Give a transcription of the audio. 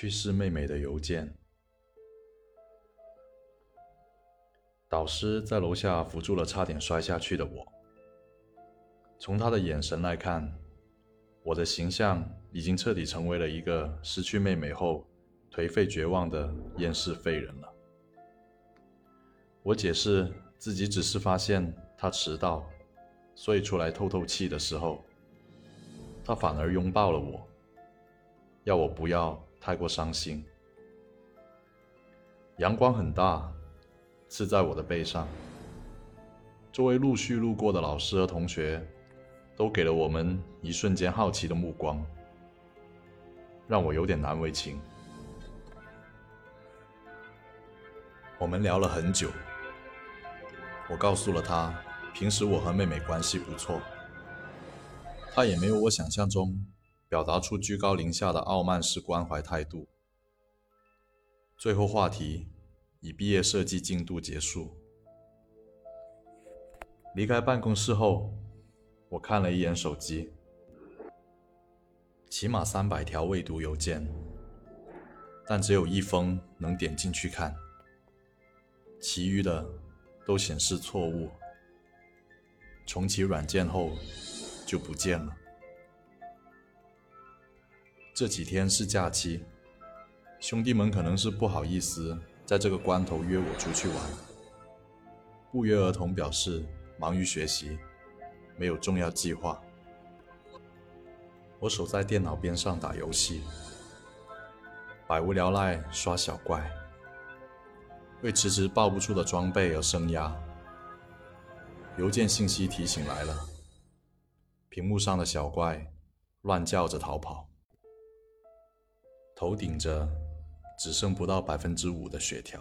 去世妹妹的邮件。导师在楼下扶住了差点摔下去的我。从他的眼神来看，我的形象已经彻底成为了一个失去妹妹后颓废绝望的厌世废人了。我解释自己只是发现他迟到，所以出来透透气的时候，他反而拥抱了我，要我不要太过伤心。阳光很大，刺在我的背上。周围陆续路过的老师和同学。都给了我们一瞬间好奇的目光，让我有点难为情。我们聊了很久，我告诉了他，平时我和妹妹关系不错，他也没有我想象中表达出居高临下的傲慢式关怀态度。最后话题以毕业设计进度结束。离开办公室后。我看了一眼手机，起码三百条未读邮件，但只有一封能点进去看，其余的都显示错误。重启软件后就不见了。这几天是假期，兄弟们可能是不好意思在这个关头约我出去玩，不约而同表示忙于学习。没有重要计划，我守在电脑边上打游戏，百无聊赖刷小怪，为迟迟爆不出的装备而生压。邮件信息提醒来了，屏幕上的小怪乱叫着逃跑，头顶着只剩不到百分之五的血条。